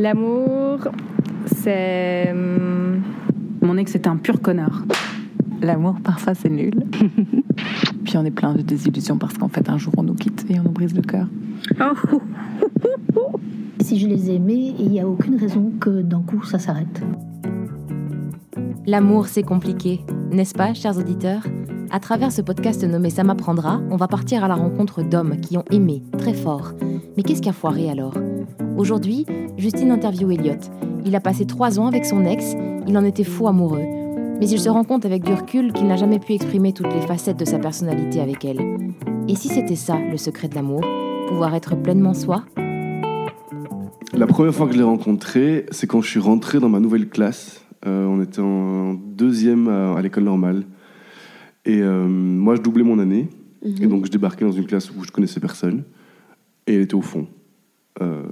L'amour, c'est. hum, Mon ex était un pur connard. L'amour, parfois, c'est nul. Puis on est plein de désillusions parce qu'en fait, un jour, on nous quitte et on nous brise le cœur. Si je les ai aimés, il n'y a aucune raison que d'un coup ça s'arrête. L'amour, c'est compliqué, n'est-ce pas, chers auditeurs? À travers ce podcast nommé Ça m'apprendra, on va partir à la rencontre d'hommes qui ont aimé très fort. Mais qu'est-ce qui a foiré alors? Aujourd'hui, Justine interview Elliot. Il a passé trois ans avec son ex, il en était fou amoureux. Mais il se rend compte avec du recul qu'il n'a jamais pu exprimer toutes les facettes de sa personnalité avec elle. Et si c'était ça, le secret de l'amour? Pouvoir être pleinement soi? La première fois que je l'ai rencontré, c'est quand je suis rentré dans ma nouvelle classe. Euh, on était en deuxième à, à l'école normale. Et euh, moi, je doublais mon année. Et donc, je débarquais dans une classe où je connaissais personne. Et elle était au fond. Euh,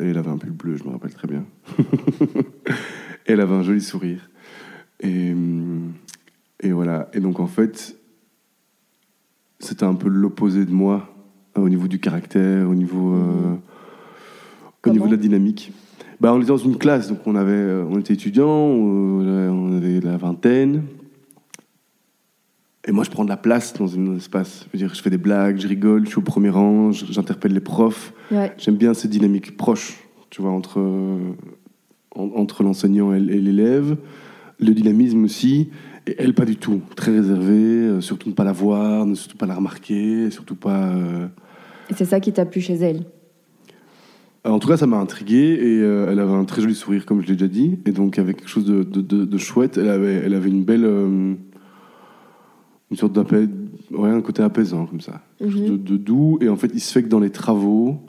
et elle avait un pull bleu, je me rappelle très bien. elle avait un joli sourire. Et, hum, et voilà. Et donc, en fait, c'était un peu l'opposé de moi euh, au niveau du caractère, au niveau, euh, au niveau de la dynamique. Bah, on était dans une classe, donc on, avait, euh, on était étudiants, euh, on avait la vingtaine. Et moi, je prends de la place dans un espace. Je veux dire, je fais des blagues, je rigole, je suis au premier rang, j'interpelle les profs. Ouais. J'aime bien cette dynamique proche, tu vois, entre, euh, en- entre l'enseignant et, l'élève. Le dynamisme aussi. Et elle, pas du tout. Très réservée, euh, surtout ne pas la voir, ne surtout pas la remarquer, surtout pas. euh, Et c'est ça qui t'a plu chez elle? En tout cas, ça m'a intrigué et euh, elle avait un très joli sourire, comme je l'ai déjà dit. Et donc, avec quelque chose de, de- de- de chouette, elle avait, elle avait une belle. euh, une sorte d'appel. Ouais, un côté apaisant, comme ça. Chose de, de doux. Et en fait, il se fait que dans les travaux,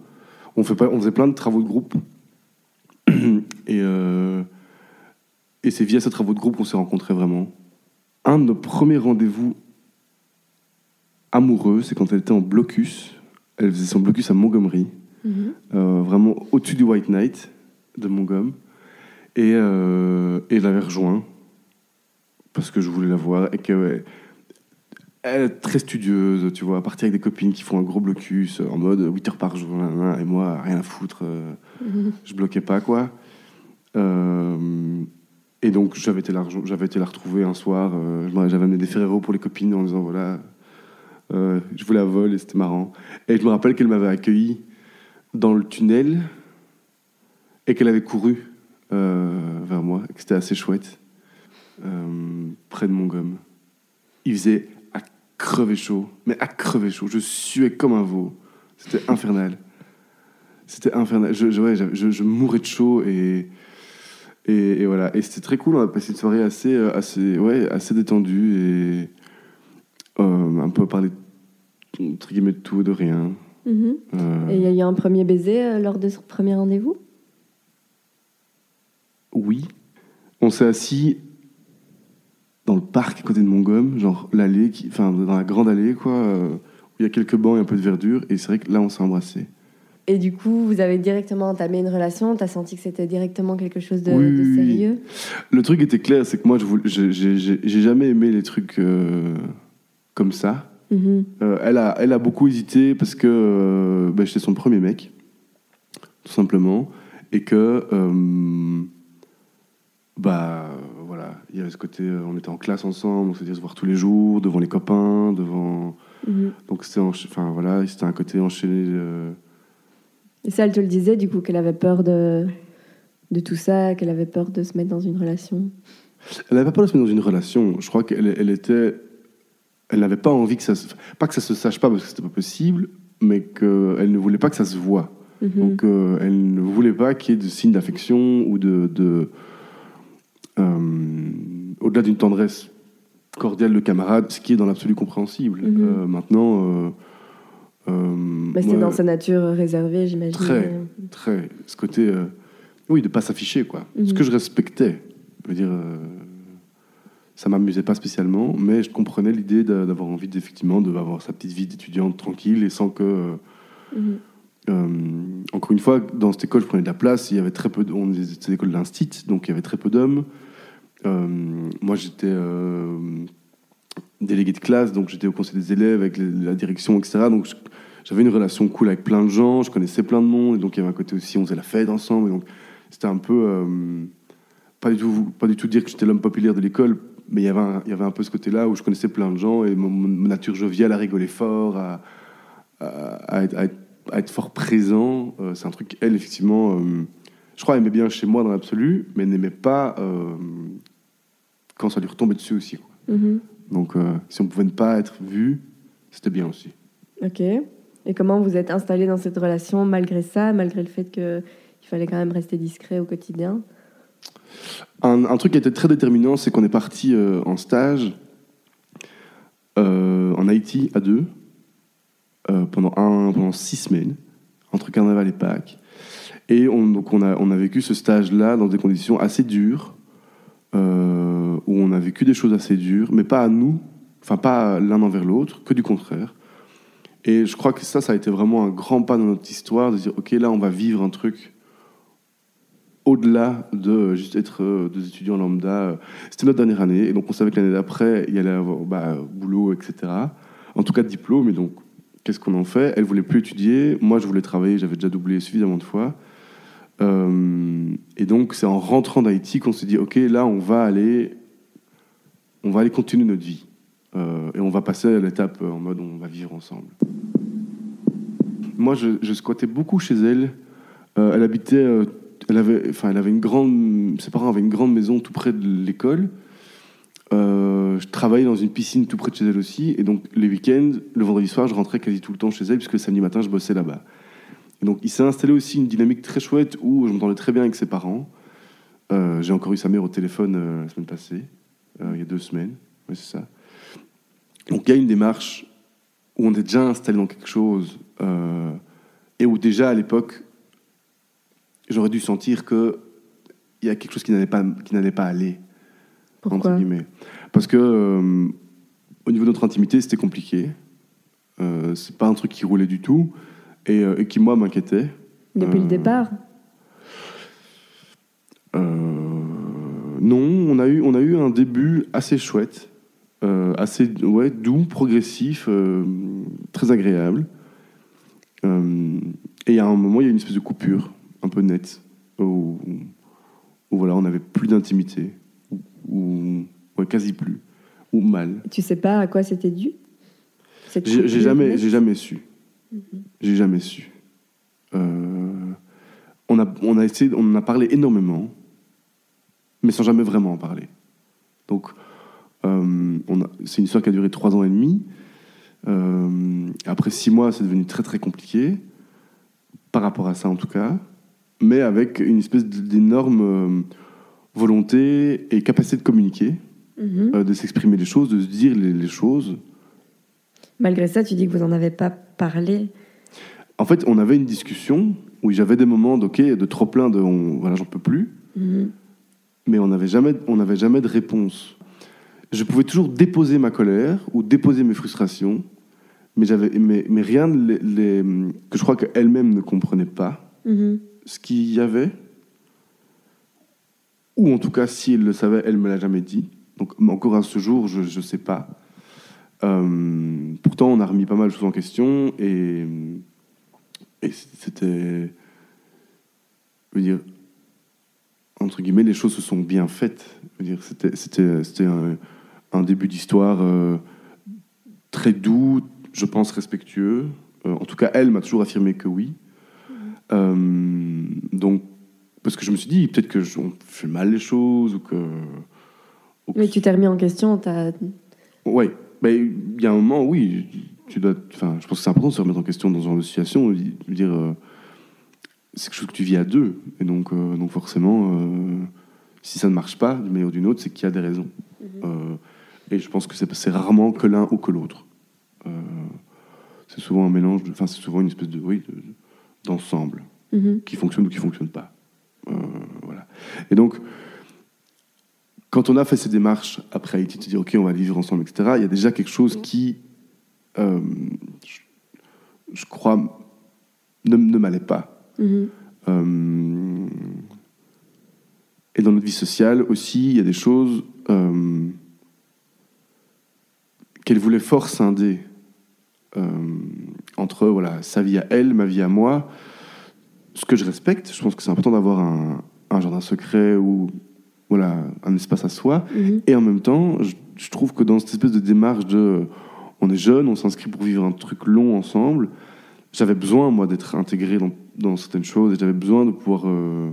on, fait pas, on faisait plein de travaux de groupe. et euh, et c'est via ces travaux de groupe qu'on s'est rencontrés vraiment. Un de nos premiers rendez-vous amoureux, c'est quand elle était en blocus. Elle faisait son blocus à Montgomery euh, vraiment au-dessus du White Knight de Montgomery. Et, euh, et je l'avais rejoint parce que je voulais la voir et que très studieuse, tu vois, partir avec des copines qui font un gros blocus euh, en mode 8 heures par jour, et moi, rien à foutre, euh, je bloquais pas, quoi. Euh, et donc, j'avais été, la, rejo- j'avais été la retrouver un soir, euh, j'avais amené des Ferrero pour les copines en disant, voilà, je vous la vole et c'était marrant. Et je me rappelle qu'elle m'avait accueilli dans le tunnel et qu'elle avait couru vers moi, et que c'était assez chouette, près de mon gomme. Il faisait à crever chaud, mais à crever chaud. Je suais comme un veau. C'était infernal. C'était infernal. Je, je, ouais, je- je mourais de chaud et, et, et voilà. Et c'était très cool. On a passé une soirée assez, euh, assez, ouais, assez détendue et euh, un peu parler entre guillemets de tout, de rien. Mhm. Euh, Et il y a eu un premier baiser lors de ce premier rendez-vous? Oui. On s'est assis dans le parc à côté de Montgomery, genre l'allée, qui- enfin dans la grande allée, quoi, euh, où il y a quelques bancs et un peu de verdure. Et c'est vrai que là, on s'est embrassés. Et du coup, vous avez directement entamé une relation T'as senti que c'était directement quelque chose de, Oui, de oui, oui. sérieux? Le truc était clair, c'est que moi, je voulais- j'ai- jamais aimé les trucs euh, comme ça. Mhm. Euh, elle, a, elle a beaucoup hésité parce que euh, bah, j'étais son premier mec, tout simplement, et que bah voilà, il y avait ce côté, euh, on était en classe ensemble, on s'était se voir tous les jours, devant les copains, devant, Mhm. donc c'était, enfin voilà, c'était un côté enchaîné. euh, Et ça, elle te le disait, du coup, qu'elle avait peur de, de tout ça, qu'elle avait peur de se mettre dans une relation? Elle n'avait pas peur de se mettre dans une relation. Je crois qu'elle elle était, elle n'avait pas envie que ça, se, pas que ça se sache pas parce que c'était pas possible, mais qu'elle ne voulait pas que ça se voit. Mhm. Donc, euh, elle ne voulait pas qu'il y ait de signes d'affection ou de. de Au-delà d'une tendresse cordiale de camarade, ce qui est dans l'absolu compréhensible. Mhm. Euh, maintenant. euh, euh, Bah, C'était moi, dans sa nature réservée, j'imagine. Très. Très. Ce côté. euh, oui, de pas s'afficher, quoi. Ce Mhm. que je respectais. Je veux dire. euh, ça m'amusait pas spécialement, mais je comprenais l'idée d'a- d'avoir envie d'effectivement d'avoir sa petite vie d'étudiante tranquille et sans que. euh, Mhm. euh, encore une fois, dans cette école, je prenais de la place. Il y avait très peu. De, on c'était l'école d'instit, donc il y avait très peu d'hommes. Euh, moi, j'étais euh, délégué de classe, donc j'étais au conseil des élèves avec la direction, etc. Donc j'avais une relation cool avec plein de gens, je connaissais plein de monde, et donc il y avait un côté aussi, on faisait la fête ensemble, et donc c'était un peu, euh, pas, du tout, pas du tout dire que j'étais l'homme populaire de l'école, mais il y, avait un, il y avait un peu ce côté-là où je connaissais plein de gens, et mon, nature joviale à rigoler fort, à, être, à être- fort présent, c'est un truc, elle, effectivement, je crois, aimait bien chez moi dans l'absolu, mais n'aimait pas quand ça lui retombait dessus aussi. quoi. Mhm. Donc, euh, si on pouvait ne pas être vu, c'était bien aussi. Ok. Et comment vous êtes installé dans cette relation malgré ça, malgré le fait qu'il fallait quand même rester discret au quotidien? Un, un truc qui était très déterminant, c'est qu'on est parti euh, en stage euh, en Haïti à deux pendant, un, pendant six semaines, entre Carnaval et Pâques. Et on, donc on, a, on a vécu ce stage-là dans des conditions assez dures, euh, où on a vécu des choses assez dures, mais pas à nous, enfin pas l'un envers l'autre, que du contraire. Et je crois que ça, ça a été vraiment un grand pas dans notre histoire, de dire, OK, là, on va vivre un truc au-delà de euh, juste être euh, des étudiants lambda. C'était notre dernière année, et donc on savait que l'année d'après, il y allait avoir bah, boulot, etc. En tout cas, diplôme, et donc qu'est-ce qu'on en fait? Elle voulait plus étudier, moi je voulais travailler, j'avais déjà doublé suffisamment de fois. Euh, et donc c'est en rentrant d'Haïti qu'on s'est dit, ok, là on va aller, on va aller continuer notre vie. Euh, et on va passer à l'étape euh, en mode on va vivre ensemble. Moi, je, squattais beaucoup chez elle. Elle habitait, elle avait, enfin, elle avait une grande, ses parents avaient une grande maison tout près de l'école. Je travaillais dans une piscine tout près de chez elle aussi, et donc les week-ends, le vendredi soir, je rentrais quasi tout le temps chez elle, puisque le samedi matin, je bossais là-bas. Et donc il s'est installé aussi une dynamique très chouette où je m'entendais très bien avec ses parents. Euh, J'ai encore eu sa mère au téléphone euh, la semaine passée, euh, il y a deux semaines, oui c'est ça. Donc il y a une démarche où on est déjà installé dans quelque chose, et où déjà à l'époque, j'aurais dû sentir que il y a quelque chose qui n'allait pas, qui n'allait pas aller entre Pourquoi? guillemets. Parce que au niveau de notre intimité, c'était compliqué. C'est pas un truc qui roulait du tout et, euh, et qui moi m'inquiétait. Depuis Euh, le départ Euh, non, on a eu on a eu un début assez chouette, euh, assez ouais doux, progressif, euh, très agréable. Euh, et a un moment, il y a une espèce de coupure un peu nette où, où voilà, on n'avait plus d'intimité ou, ouais, quasi plus ou mal. Tu sais pas à quoi c'était dû J'ai jamais, j'ai jamais su. J'ai jamais su. Euh, on, a, on a essayé, on en a parlé énormément, mais sans jamais vraiment en parler. Donc, euh, c'est une histoire qui a duré trois ans et demi. Euh, après six mois, c'est devenu très très compliqué, par rapport à ça en tout cas, mais avec une espèce d'énorme volonté et capacité de communiquer, Mhm. euh, de s'exprimer les choses, de se dire les- les choses. Malgré ça, tu dis que vous en avez pas parlé. En fait, on avait une discussion où j'avais des moments de, de trop plein de on- voilà, j'en peux plus, Mhm. mais on n'avait jamais, on jamais de réponse. Je pouvais toujours déposer ma colère ou déposer mes frustrations, mais, j'avais, mais, mais rien de les- les- que je crois qu'elle-même ne comprenait pas Mhm. ce qu'il y avait. Ou en tout cas, si elle le savait, elle me l'a jamais dit. Donc encore à ce jour, je ne sais pas. Euh, pourtant, on a remis pas mal de choses en question et, et c'était, je veux dire, entre guillemets, les choses se sont bien faites. Je veux dire, c'était, c'était, c'était un, un début d'histoire euh, très doux, je pense respectueux. Euh, en tout cas, elle m'a toujours affirmé que oui. Euh, donc, parce que je me suis dit, peut-être que je- on fait mal les choses ou que. ou que- Mais tu t'es remis en question. t'as- Ouais, mais il y a un moment, oui, tu dois. Enfin, je pense que c'est important de se remettre en question dans ce genre de situation. Je veux dire, euh, c'est quelque chose que tu vis à deux, et donc, euh, donc forcément, euh, si ça ne marche pas d'une manière ou d'une autre, c'est qu'il y a des raisons. Euh, et je pense que c'est c'est rarement que l'un ou que l'autre. C'est souvent un mélange, enfin, c'est souvent une espèce de, oui, de- d'ensemble Mhm. qui fonctionne ou qui fonctionne pas. Voilà. Et donc, quand on a fait ces démarches après Haïti, de se dire ok, on va vivre ensemble, etc. Il y a déjà quelque chose qui, euh, je, je crois, ne, ne m'allait pas. Mhm. Euh, et dans notre vie sociale aussi, il y a des choses euh, qu'elle voulait fort scinder entre voilà, sa vie à elle, ma vie à moi. Ce que je respecte, je pense que c'est important d'avoir un, un jardin secret ou voilà, un espace à soi. Mhm. Et en même temps, je, je trouve que dans cette espèce de démarche de on est jeune, on s'inscrit pour vivre un truc long ensemble, j'avais besoin, moi, d'être intégré dans, dans certaines choses et j'avais besoin de pouvoir euh,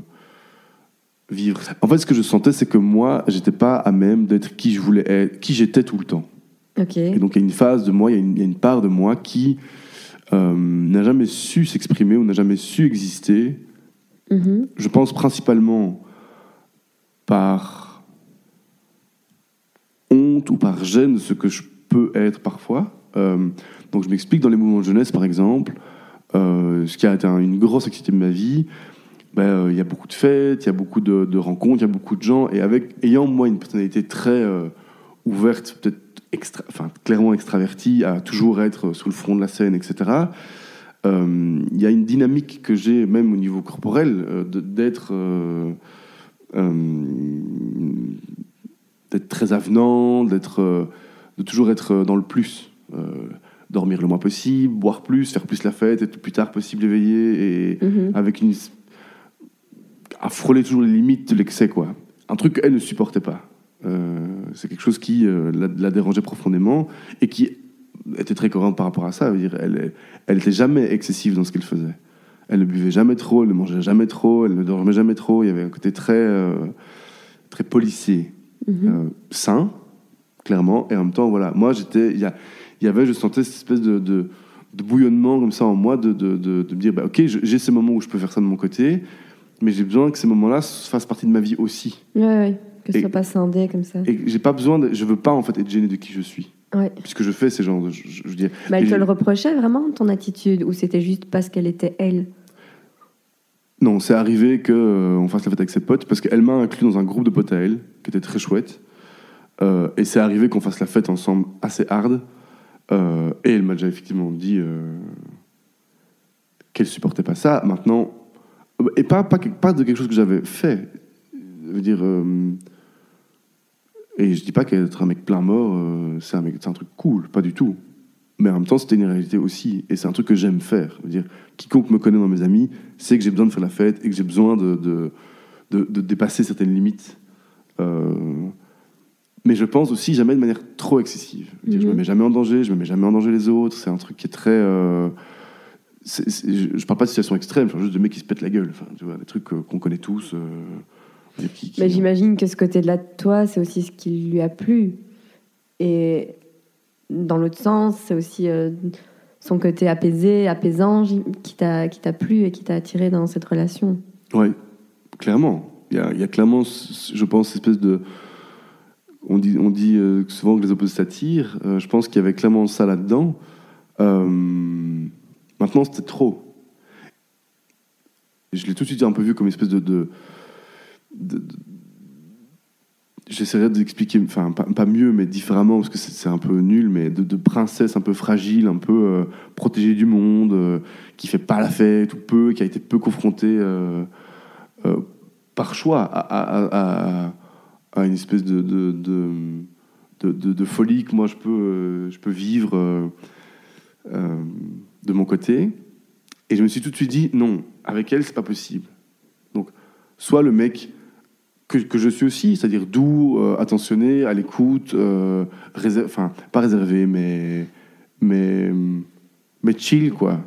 vivre. En fait, ce que je sentais, c'est que moi, j'étais pas à même d'être qui je voulais être, qui j'étais tout le temps. Et donc, il y a une phase de moi, il y a une, il y a une part de moi qui euh, n'a jamais su s'exprimer ou n'a jamais su exister Mhm. je pense principalement par honte ou par gêne de ce que je peux être parfois. Euh, donc je m'explique dans les mouvements de jeunesse, par exemple, euh, ce qui a été un- une grosse activité de ma vie. ben, euh, Il y a beaucoup de fêtes, il y a beaucoup de, rencontres, il y a beaucoup de gens. Et avec, ayant moi une personnalité très euh, ouverte, peut-être extra, enfin, clairement extravertie, à toujours être sur le front de la scène, etc., il y a une dynamique que j'ai, même au niveau corporel, d'être d'être très avenant, d'être, euh, de toujours être dans le plus. Euh, dormir le moins possible, boire plus, faire plus la fête, être le plus tard possible éveillé, et Mhm. avec une. à frôler toujours les limites de l'excès, quoi. Un truc qu'elle ne supportait pas. Euh, c'est quelque chose qui euh, la, la dérangeait profondément et qui était très cohérente par rapport à ça. Dire, elle, elle était jamais excessive dans ce qu'elle faisait. Elle ne buvait jamais trop, elle ne mangeait jamais trop, elle ne dormait jamais trop. Il y avait un côté très, euh, très policier, Mhm. euh, sain, clairement. Et en même temps, voilà, moi, j'étais, il y, avait, je sentais cette espèce de, de, de bouillonnement comme ça en moi, de, de, de, me dire, bah, ok, je- j'ai ces moments où je peux faire ça de mon côté, mais j'ai besoin que ces moments-là fassent partie de ma vie aussi. Ouais, ouais. Que ce Et- soit pas scindé comme ça. Et j'ai pas besoin, de, je veux pas en fait être gêné de qui je suis, Ouais. puisque je fais ces genres de, je, je- je Bah, Et elle te le reprochait vraiment, ton attitude, ou c'était juste parce qu'elle était elle? Non, c'est arrivé qu'on fasse la fête avec ses potes, parce qu'elle m'a inclus dans un groupe de potes à elle, qui était très chouette. Euh, et c'est arrivé qu'on fasse la fête ensemble assez hard. Euh, et elle m'a déjà effectivement dit euh, qu'elle supportait pas ça. Maintenant, et pas, pas, de quelque chose que j'avais fait. Je veux dire, euh, et je dis pas qu'être un mec plein mort, euh, c'est un, un truc cool, pas du tout. Mais en même temps, c'était une réalité aussi. Et c'est un truc que j'aime faire. Je veux dire, quiconque me connaît dans mes amis sait que j'ai besoin de faire la fête et que j'ai besoin de, de, de- de dépasser certaines limites. Euh, mais je pense aussi jamais de manière trop excessive. Je, je me Mhm. mets jamais en danger, je me mets jamais en danger les autres. C'est un truc qui est très. euh, je, je parle pas de situation extrême, je parle juste de mecs qui se pètent la gueule. Enfin, tu vois, des trucs euh, qu'on connaît tous. euh, qui- qui- Mais j'imagine que ce côté-là de toi, c'est aussi ce qui lui a plu. Et dans l'autre sens, c'est aussi euh, son côté apaisé, apaisant, qui t'a plu et qui t'a attiré dans cette relation. Oui, clairement. Il y a, clairement, je pense, cette espèce de. On dit, on dit euh, souvent que les opposés s'attirent. Euh, je pense qu'il y avait clairement ça là-dedans. Maintenant, c'était trop. Je l'ai tout de suite un peu vu comme une espèce de- J'essaierai d'expliquer, enfin, pas, pas mieux, mais différemment, parce que c'est un peu nul, mais de, princesse un peu fragile, un peu euh, protégée du monde, euh, qui fait pas la fête ou peu, qui a été peu confrontée euh, euh, par choix à, à- une espèce de, de, de, folie que moi je peux, je peux vivre de mon côté. Et je me suis tout de suite dit, non, avec elle, c'est pas possible. Donc, soit le mec que, que je suis aussi, c'est-à-dire doux, euh, attentionné, à l'écoute, euh, enfin, pas réservé, mais, mais, mais chill, quoi.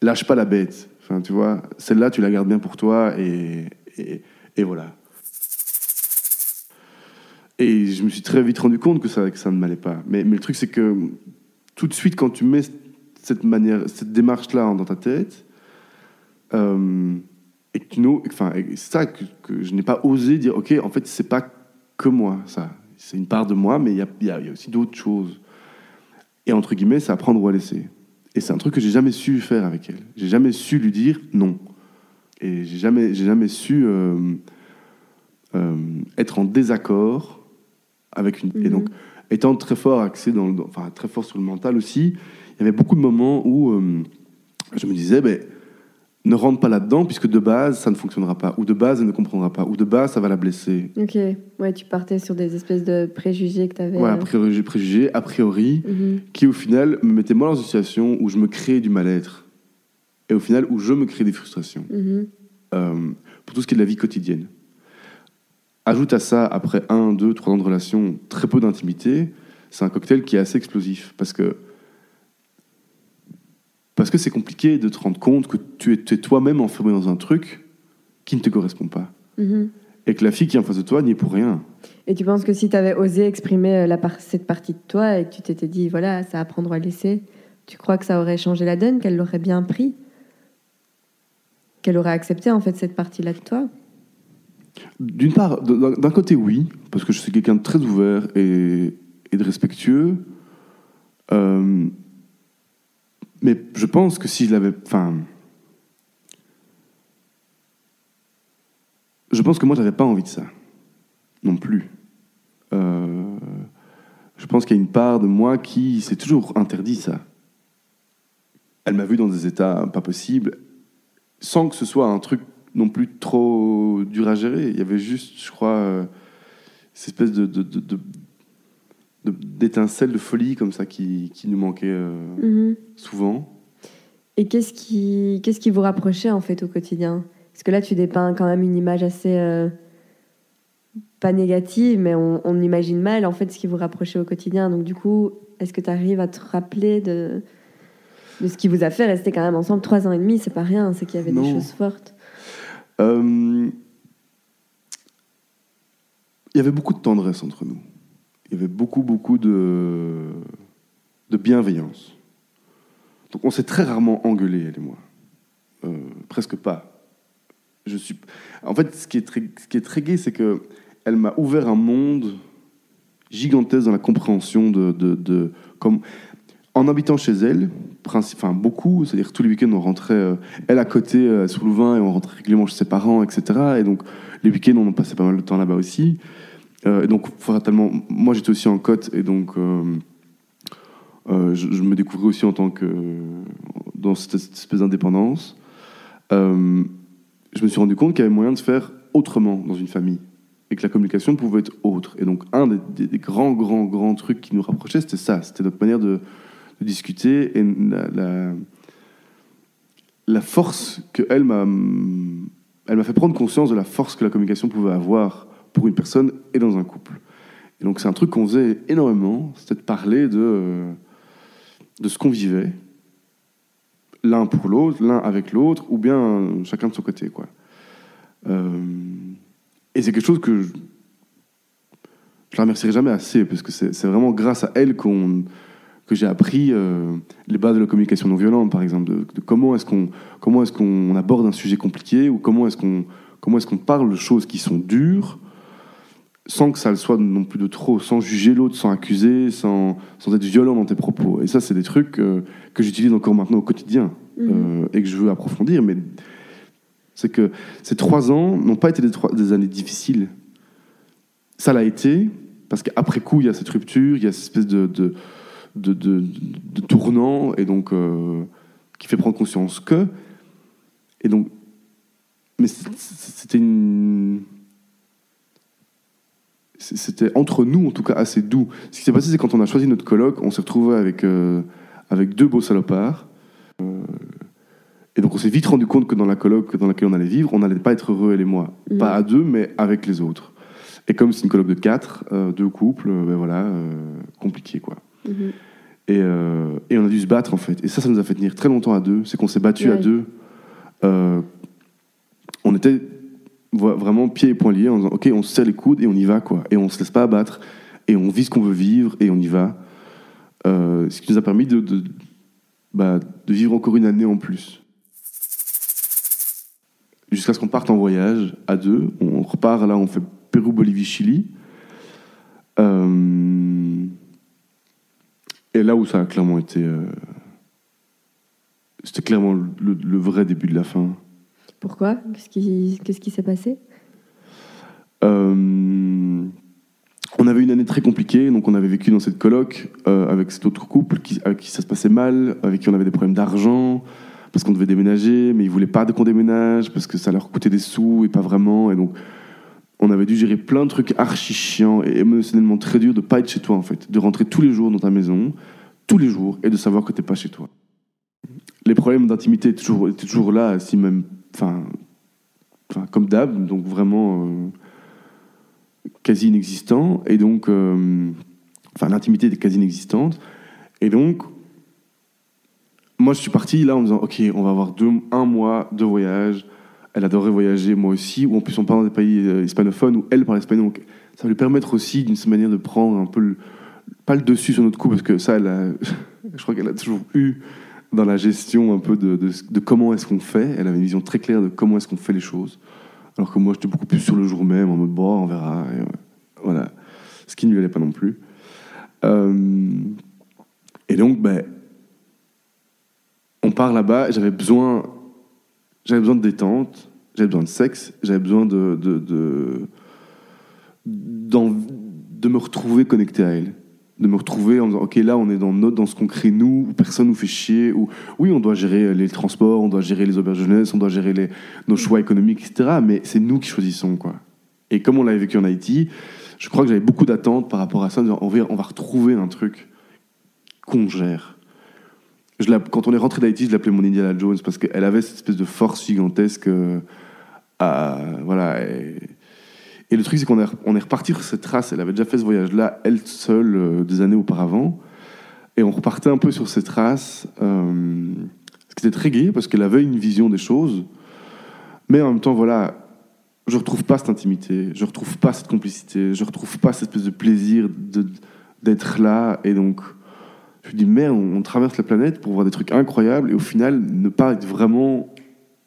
Lâche pas la bête. Enfin, tu vois, celle-là, tu la gardes bien pour toi, et, et, voilà. Et je me suis très vite rendu compte que ça, que ça ne m'allait pas. Mais, mais le truc, c'est que tout de suite, quand tu mets cette cette démarche-là dans ta tête, euh, et que tu n'os- enfin, c'est ça que, que je n'ai pas osé dire, ok, en fait, c'est pas que moi, ça. C'est une part de moi, mais il y y y a aussi d'autres choses. Et entre guillemets, c'est à prendre ou à laisser. Et c'est un truc que j'ai jamais su faire avec elle. J'ai jamais su lui dire non. Et j'ai jamais, j'ai jamais su euh, euh, être en désaccord avec une. Et Mhm. donc, étant très fort axé dans, le- enfin très fort sur le mental aussi, il y avait beaucoup de moments où euh, je me disais, ben, ne rentre pas là-dedans, puisque de base, ça ne fonctionnera pas. Ou de base, elle ne comprendra pas. Ou de base, ça va la blesser. Ok, ouais, tu partais sur des espèces de préjugés que tu avais. Ouais, a priori, préjugés, a priori, Mhm. qui au final me mettaient moi dans une situation où je me créais du mal-être. Et au final, où je me crée des frustrations. Mhm. Euh, pour tout ce qui est de la vie quotidienne. Ajoute à ça, après un, deux, trois ans de relation, très peu d'intimité, c'est un cocktail qui est assez explosif. Parce que parce que c'est compliqué de te rendre compte que tu es, toi-même enfermé dans un truc qui ne te correspond pas. Mhm. Et que la fille qui est en face de toi n'y est pour rien. Et tu penses que si tu avais osé exprimer euh, la par- cette partie de toi et que tu t'étais dit, voilà, ça à prendre à laisser, tu crois que ça aurait changé la donne, qu'elle l'aurait bien pris? Qu'elle aurait accepté en fait cette partie-là de toi? D'une part, d'un d'un côté, oui, parce que je suis quelqu'un de très ouvert et, et de respectueux. Euh, mais je pense que si je l'avais. Enfin. Je pense que moi, j'avais pas envie de ça. Non plus. Euh, je pense qu'il y a une part de moi qui s'est toujours interdit ça. Elle m'a vu dans des états pas possibles, sans que ce soit un truc non plus trop dur à gérer. Il y avait juste, je crois, euh, cette espèce de, de, de- de- de- d'étincelle de folie comme ça qui, qui nous manquait euh, Mhm. souvent. Et qu'est-ce qui, qu'est-ce qui vous rapprochait en fait au quotidien? Parce que là, tu dépeins quand même une image assez euh, pas négative, mais on, on imagine mal en fait ce qui vous rapprochait au quotidien. Donc du coup, est-ce que tu arrives à te rappeler de, de ce qui vous a fait rester quand même ensemble trois ans et demi? C'est pas rien, c'est qu'il y avait Non. des choses fortes. Euh, il y avait beaucoup de tendresse entre nous. Il y avait beaucoup, beaucoup de, bienveillance. Donc on s'est très rarement engueulé, elle et moi. Euh, presque pas. Je suis... En fait, ce qui est très, ce qui est très gai, c'est que elle m'a ouvert un monde gigantesque dans la compréhension de... de, de- comme, en habitant chez elle, enfin beaucoup, c'est-à-dire tous les week-ends on rentrait, euh, elle à côté euh, sur Louvain et on rentrait régulièrement chez ses parents, etc. Et donc les week-ends on passait pas mal de temps là-bas aussi. Euh, donc fatalement, moi j'étais aussi en côte et donc euh, euh, je, me découvrais aussi en tant que dans cette, espèce d'indépendance. Je me suis rendu compte qu'il y avait moyen de faire autrement dans une famille et que la communication pouvait être autre. Et donc un des, grands, grands, grands trucs qui nous rapprochait, c'était ça, c'était notre manière de, discuter et la, la, la force que elle m'a elle m'a fait prendre conscience de la force que la communication pouvait avoir pour une personne et dans un couple. Et donc c'est un truc qu'on faisait énormément, c'était de parler de, euh, de ce qu'on vivait, l'un pour l'autre, l'un avec l'autre, ou bien chacun de son côté. Quoi. Euh, et c'est quelque chose que je, je la remercierai jamais assez, parce que c'est vraiment grâce à elle qu'on que j'ai appris euh, les bases de la communication non violente, par exemple, de, de comment est-ce qu'on est-ce aborde un sujet compliqué ou comment est-ce qu'on comment est-ce qu'on parle de choses qui sont dures sans que ça le soit non plus de trop, sans juger l'autre, sans accuser, sans, sans être violent dans tes propos. Et ça, c'est des trucs euh, que j'utilise encore maintenant au quotidien Mhm. euh, et que je veux approfondir. Mais c'est que ces trois ans n'ont pas été des, trois- des années difficiles. Ça l'a été, parce qu'après coup, il y a cette rupture, il y a cette espèce de, de, de, de- de tournant, et donc euh, qui fait prendre conscience que. Et donc. Mais c'était une. C'était entre nous, en tout cas, assez doux. Ce qui s'est passé, c'est quand on a choisi notre colloque, on s'est retrouvé avec, euh, avec deux beaux salopards. Euh, et donc, on s'est vite rendu compte que dans la colloque dans laquelle on allait vivre, on n'allait pas être heureux, elle et moi. Mhm. Pas à deux, mais avec les autres. Et comme c'est une colloque de quatre, euh, deux couples, ben voilà, compliqué, quoi. Mhm. Et, et on a dû se battre en fait. Et ça, ça nous a fait tenir très longtemps à deux. C'est qu'on s'est battu à deux. On était vraiment pieds et poings liés en disant Ok, on se serre les coudes et on y va quoi. Et on se laisse pas abattre. Et on vit ce qu'on veut vivre et on y va. Euh, ce qui nous a permis de, bah, de vivre encore une année en plus. Jusqu'à ce qu'on parte en voyage à deux. On repart là, on fait Pérou, Bolivie, Chili. Euh, et là où ça a clairement été. euh, C'était clairement le vrai début de la fin. Pourquoi? Qu'est-ce qui, s'est passé? Euh, on avait une année très compliquée, donc on avait vécu dans cette coloc euh, avec cet autre couple qui, avec qui ça se passait mal, avec qui on avait des problèmes d'argent, parce qu'on devait déménager, mais ils voulaient pas qu'on déménage parce que ça leur coûtait des sous et pas vraiment. Et donc, on avait dû gérer plein de trucs archi chiants et émotionnellement très durs de pas être chez toi en fait, de rentrer tous les jours dans ta maison, tous les jours, et de savoir que t'es pas chez toi. Les problèmes d'intimité étaient toujours, étaient toujours là, si même, enfin, comme d'hab, donc vraiment euh, quasi inexistant. Et donc, euh, enfin, l'intimité était quasi inexistante. Et donc, moi, je suis parti là en me disant, ok, on va avoir un mois de voyage. Elle adorait voyager, moi aussi. Ou en plus, on parle dans des pays euh, hispanophones où elle parle espagnol. Donc, ça va lui permettre aussi, d'une certaine manière, de prendre un peu le, pas le dessus sur notre coup, parce que ça, elle je crois qu'elle a toujours eu dans la gestion un peu de, comment est-ce qu'on fait. Elle avait une vision très claire de comment est-ce qu'on fait les choses. Alors que moi, j'étais beaucoup plus sur le jour même, en mode bon, on verra. Voilà. Ce qui ne lui allait pas non plus. Euh, et donc, ben, on part là-bas. J'avais besoin, j'avais besoin de détente, j'avais besoin de sexe, j'avais besoin de, de, de, de me retrouver connecté à elle. De me retrouver en disant, OK, là, on est dans, notre, dans ce qu'on crée nous, où personne nous fait chier, où, oui, on doit gérer les transports, on doit gérer les auberges jeunesse, on doit gérer les, nos choix économiques, etc. Mais c'est nous qui choisissons, quoi. Et comme on l'avait vécu en Haïti, je crois que j'avais beaucoup d'attentes par rapport à ça, en disant, on va, on va retrouver un truc qu'on gère. Je quand on est rentré d'Haïti, je l'appelais mon Indiana Jones parce qu'elle avait cette espèce de force gigantesque. euh, à- voilà. Et le truc, c'est qu'on est, on reparti sur cette trace. Elle avait déjà fait ce voyage-là, elle seule, euh, des années auparavant. Et on repartait un peu sur cette trace. euh, ce qui était très gai parce qu'elle avait une vision des choses. Mais en même temps, voilà, je retrouve pas cette intimité, je retrouve pas cette complicité, je retrouve pas cette espèce de plaisir d'être là. Et donc, je me dis, merde, on, on traverse la planète pour voir des trucs incroyables et au final, ne pas être vraiment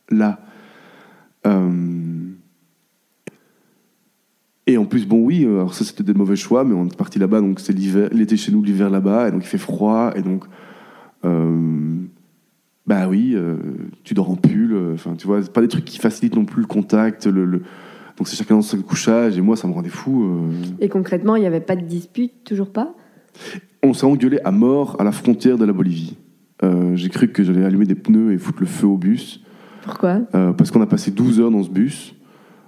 là. Euh, Et en plus, bon, oui, euh, alors ça c'était des mauvais choix, mais on est parti là-bas, donc c'est l'hiver, était chez nous l'hiver là-bas, et donc il fait froid, et donc, euh, bah oui, euh, tu dors en pull, euh, enfin, tu vois, c'est pas des trucs qui facilitent non plus le contact, le, le- donc c'est chacun dans son couchage, et moi ça me rendait fou. Et concrètement, il n'y avait pas de dispute, toujours pas? On s'est engueulé à mort à la frontière de la Bolivie. Euh, J'ai cru que j'allais allumer des pneus et foutre le feu au bus, Pourquoi? Euh, parce qu'on a passé 12 heures dans ce bus,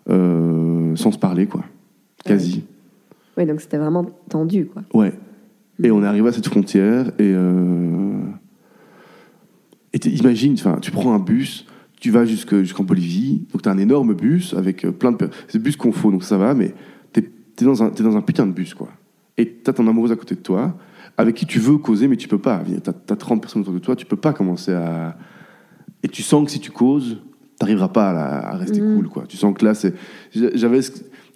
euh, sans se parler, quoi, quasi. Oui, donc c'était vraiment tendu, quoi. Ouais. Et on est arrivé à cette frontière et. Euh... Et imagine, tu prends un bus, tu vas jusque- jusqu'en Bolivie, donc tu as un énorme bus avec euh, plein de. C'est le bus qu'on faut, donc ça va, mais tu es, dans un- dans un putain de bus, quoi. Et tu as ton amoureuse à côté de toi, avec qui tu veux causer, mais tu peux pas. Tu as, 30 personnes autour de toi, tu peux pas commencer à. Et tu sens que si tu causes, t'arriveras pas à, la- à rester Mhm. cool, quoi. Tu sens que là, c'est. J'avais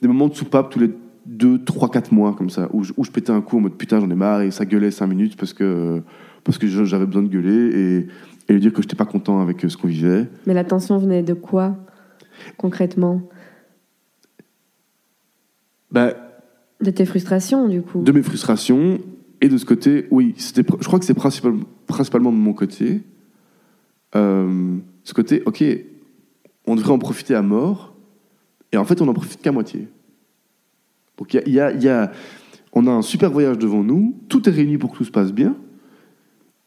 des moments de soupape tous les 2, 3, 4 mois, comme ça, où je, où je pétais un coup en mode putain, j'en ai marre, et ça gueulait 5 minutes parce que, parce que j'avais besoin de gueuler et, et lui dire que j'étais pas content avec euh, ce qu'on vivait. Mais la tension venait de quoi, concrètement? Bah, De tes frustrations, du coup de mes frustrations et de ce côté, oui, c'était, je crois que c'est principal- principalement de mon côté. Euh, ce côté, ok, on devrait en profiter à mort, et en fait, on n'en profite qu'à moitié. Donc, y a, on a un super voyage devant nous, tout est réuni pour que tout se passe bien,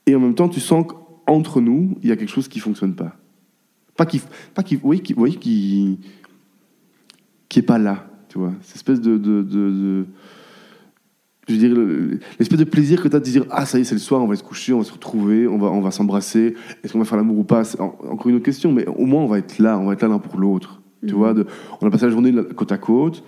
et en même temps, tu sens qu'entre nous, il y a quelque chose qui fonctionne pas. Pas qui, pas qui, oui, qui, oui, qui, qui pas là, tu vois. Cette espèce de, je veux dire, le- l'espèce de plaisir que tu as de dire ah ça y est c'est le soir on va se coucher on va se retrouver on va on va s'embrasser est-ce qu'on va faire l'amour ou pas? C'est en- encore une autre question mais au moins on va être là on va être là l'un pour l'autre tu Mhm. vois de- on a passé la journée côte à côte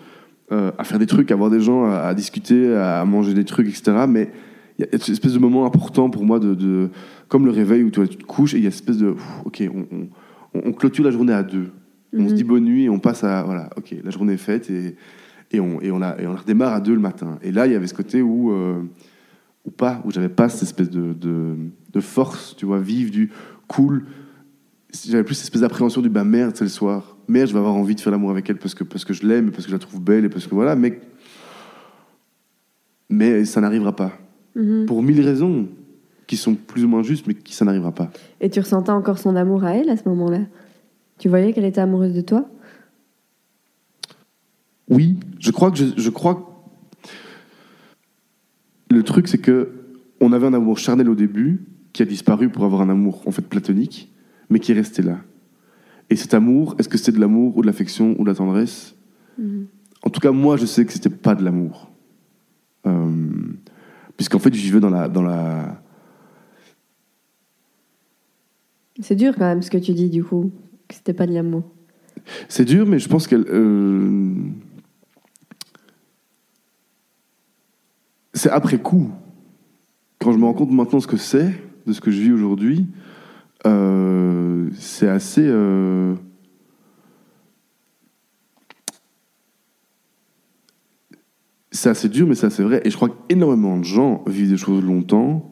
euh, à faire des trucs à voir des gens à, à discuter à manger des trucs etc mais il y a cette espèce de moment important pour moi de, de- comme le réveil où tu, te couches et il y a cette espèce de pff, ok on, on- on- on clôture la journée à deux on se Mhm. dit bonne nuit et on passe à voilà ok la journée est faite et et on, et on, a, et on redémarre à deux le matin. Et là, il y avait ce côté où, euh, ou pas, où j'avais pas cette espèce de, de, de force, tu vois, vive, du cool. J'avais plus cette espèce d'appréhension du bah merde, c'est le soir. Merde, je vais avoir envie de faire l'amour avec elle parce que, parce que je l'aime, et parce que je la trouve belle, et parce que voilà, mais. Mais ça n'arrivera pas. Mhm. Pour mille raisons qui sont plus ou moins justes, mais qui ça n'arrivera pas. Et tu ressentais encore son amour à elle à ce moment-là? Tu voyais qu'elle était amoureuse de toi? Oui, je crois que je, je crois que le truc c'est que on avait un amour charnel au début qui a disparu pour avoir un amour en fait platonique, mais qui est resté là. Et cet amour, est-ce que c'était de l'amour ou de l'affection ou de la tendresse Mhm. En tout cas, moi, je sais que c'était pas de l'amour. Euh, Puisqu'en fait, je vivais dans la, dans la. C'est dur quand même ce que tu dis du coup, que c'était pas de l'amour. C'est dur, mais je pense qu'elle. euh, C'est après coup. Quand je me rends compte maintenant ce que c'est, de ce que je vis aujourd'hui, euh, c'est assez. euh, C'est assez dur, mais c'est assez vrai. Et je crois qu'énormément de gens vivent des choses longtemps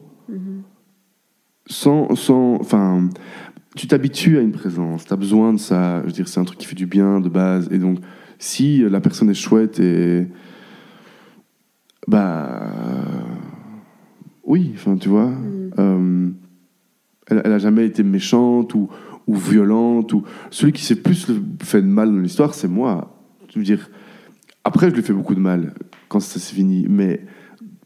sans. sans enfin, tu t'habitues à une présence, tu as besoin de ça. Je veux dire, c'est un truc qui fait du bien de base. Et donc, si la personne est chouette et. Bah. Oui, enfin, tu vois. euh, elle, elle a jamais été méchante ou, ou violente. Ou... Celui qui s'est plus fait de mal dans l'histoire, c'est moi. Je veux dire. Après, je lui fais beaucoup de mal quand ça s'est fini. Mais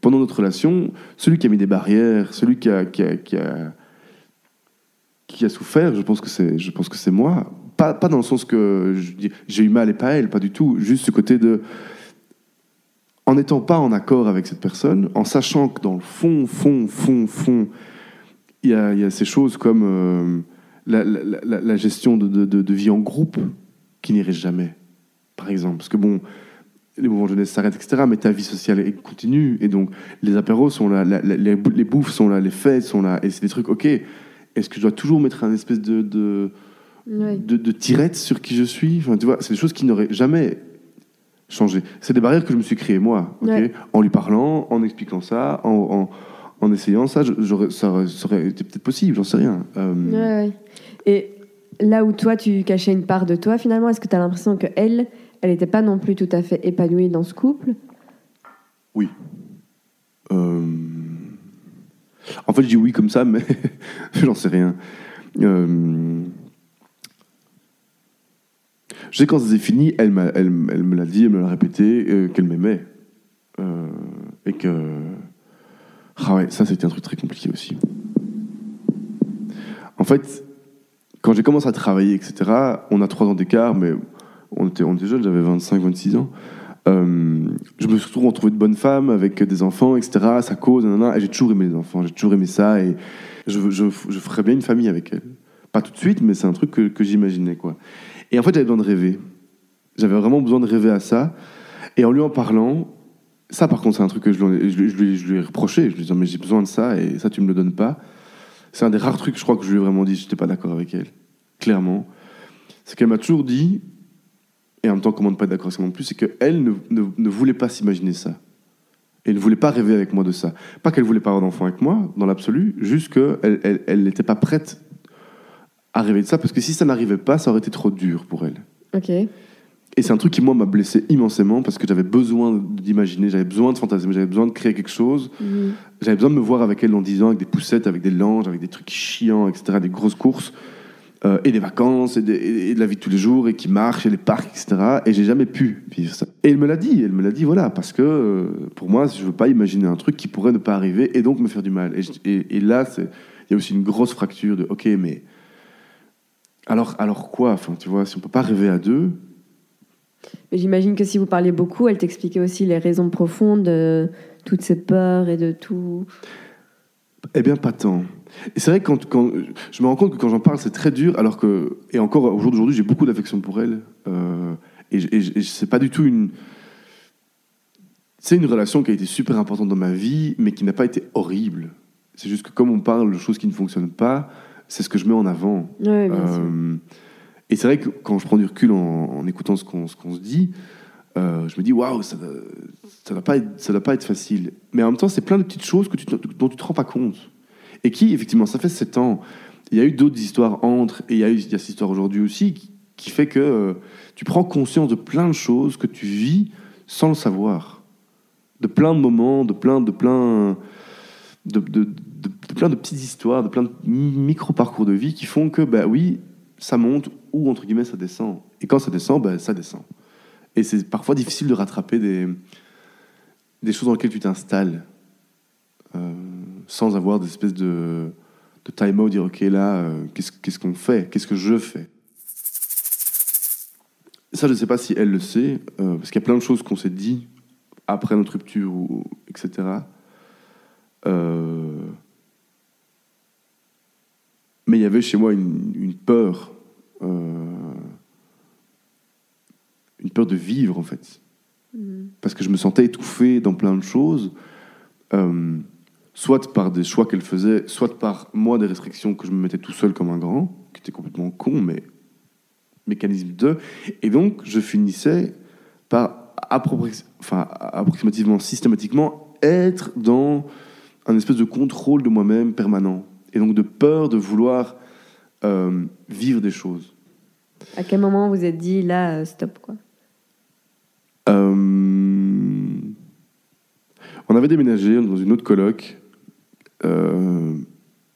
pendant notre relation, celui qui a mis des barrières, celui qui a, qui a, qui a, souffert, je pense que c'est, je pense que c'est moi. Pas, pas dans le sens que j'ai eu mal et pas elle, pas du tout. Juste ce côté de, en n'étant pas en accord avec cette personne, en sachant que dans le fond, fond, fond, fond, il y a, il y a ces choses comme euh, la, la- la- la gestion de, de- de- de vie en groupe qui n'irait jamais, par exemple. Parce que bon, les mouvements de jeunesse s'arrêtent, etc. Mais ta vie sociale elle continue. Et donc, les apéros sont là, les, les bouffes sont là, les fêtes sont là. Et c'est des trucs, ok, est-ce que je dois toujours mettre un espèce de, de, tirette sur qui je suis? Enfin, tu vois, C'est des choses qui n'auraient jamais changé. C'est des barrières que je me suis créées moi, en lui parlant, en expliquant ça, en, en, en essayant ça. je- ça, ça aurait été peut-être possible, j'en sais rien. Euh, Ouais, ouais. Et là où toi, tu cachais une part de toi, finalement, est-ce que tu as l'impression que elle, elle n'était pas non plus tout à fait épanouie dans ce couple? Euh, En fait, je dis oui comme ça, mais j'en sais rien. Euh, Je sais quand s'est fini, elle, elle, elle me l'a dit, elle me l'a répété, euh, qu'elle m'aimait. Et que. Ah ouais, ça c'était un truc très compliqué aussi. En fait, quand j'ai commencé à travailler, etc., on a trois ans d'écart, mais on était, on était jeunes, j'avais 25, 26 ans. Euh, je me suis toujours retrouvé de bonne femme avec des enfants, etc. Ça cause, nanana, et j'ai toujours aimé les enfants, j'ai toujours aimé ça, et je, je, je ferais bien une famille avec elle. Pas tout de suite, mais c'est un truc que, que j'imaginais, quoi. Et en fait, j'avais besoin de rêver. J'avais vraiment besoin de rêver à ça. Et en lui en parlant, ça, par contre, c'est un truc que je lui, ai- reproché. Je lui ai dit, mais j'ai besoin de ça, et ça, tu me le donnes pas. C'est un des rares trucs, je crois, que je lui ai vraiment dit, je n'étais pas d'accord avec elle. Clairement. C'est qu'elle m'a toujours dit, et en même temps, comment ne pas être d'accord avec ça non plus, c'est qu'elle ne, ne, ne voulait pas s'imaginer ça. Et ne voulait pas rêver avec moi de ça. Pas qu'elle voulait pas avoir d'enfant avec moi, dans l'absolu, juste qu'elle n'était elle, elle pas prête à rêver de ça, parce que si ça n'arrivait pas, ça aurait été trop dur pour elle. Ok. Et c'est un truc qui, moi, m'a blessé immensément, parce que j'avais besoin d'imaginer, j'avais besoin de fantasmer, j'avais besoin de créer quelque chose. Mhm. J'avais besoin de me voir avec elle dans 10 ans, avec des poussettes, avec des langes, avec des trucs chiants, etc., des grosses courses, euh, et des vacances, et, des- et- et de la vie de tous les jours, et qui marche, et les parcs, etc. Et j'ai jamais pu vivre ça. Et elle me l'a dit, elle me l'a dit, voilà, parce que euh, pour moi, je veux pas imaginer un truc qui pourrait ne pas arriver, et donc me faire du mal. Et, je- et- et là, il y a aussi une grosse fracture de, ok, mais alors, alors quoi? Enfin, tu vois, si on peut pas rêver à deux, Mais j'imagine que si vous parliez beaucoup, elle t'expliquait aussi les raisons profondes de toutes ces peurs et de tout. Eh bien, pas tant. Et c'est vrai que quand, quand- je me rends compte que quand j'en parle, c'est très dur, alors que, et encore au jour d'aujourd'hui, j'ai beaucoup d'affection pour elle. euh, et, et, et c'est pas du tout une. C'est une relation qui a été super importante dans ma vie, mais qui n'a pas été horrible. C'est juste que comme on parle de choses qui ne fonctionnent pas, c'est ce que je mets en avant. Ouais, bien sûr. Et c'est vrai que quand je prends du recul en, écoutant ce qu'on qu'on se dit, euh, je me dis waouh, ça ne va, pas être- ça doit pas être facile. Mais en même temps, c'est plein de petites choses que tu, dont tu te rends pas compte. Et qui, effectivement, ça fait sept ans. Il y a eu d'autres histoires entre, et il y a eu cette histoire aujourd'hui aussi, qui, fait que euh, tu prends conscience de plein de choses que tu vis sans le savoir. De plein de moments, de plein de plein de, plein de petites histoires, de plein de micro parcours de vie qui font que bah oui, ça monte ou entre guillemets ça descend. Et quand ça descend, bah, ça descend. Et c'est parfois difficile de rattraper des choses dans lesquelles tu t'installes euh, sans avoir des espèces de, de de time out, dire ok là, euh, qu'est-ce qu'on fait? Qu'est-ce que je fais? Ça, je ne sais pas si elle le sait, euh, parce qu'il y a plein de choses qu'on s'est dit après notre rupture, ou, etc. Mais il y avait chez moi une, peur, une peur de vivre en fait, parce que je me sentais étouffé dans plein de choses. Euh, soit par des choix qu'elle faisait, soit par moi des restrictions que je me mettais tout seul comme un grand, qui était complètement con, mais mécanisme de. Et donc, je finissais par enfin, approximativement, systématiquement, être dans un espèce de contrôle de moi-même permanent. Et donc de peur de vouloir euh, vivre des choses. À quel moment vous êtes dit là, euh, stop quoi? Euh, on avait déménagé dans une autre coloc. euh,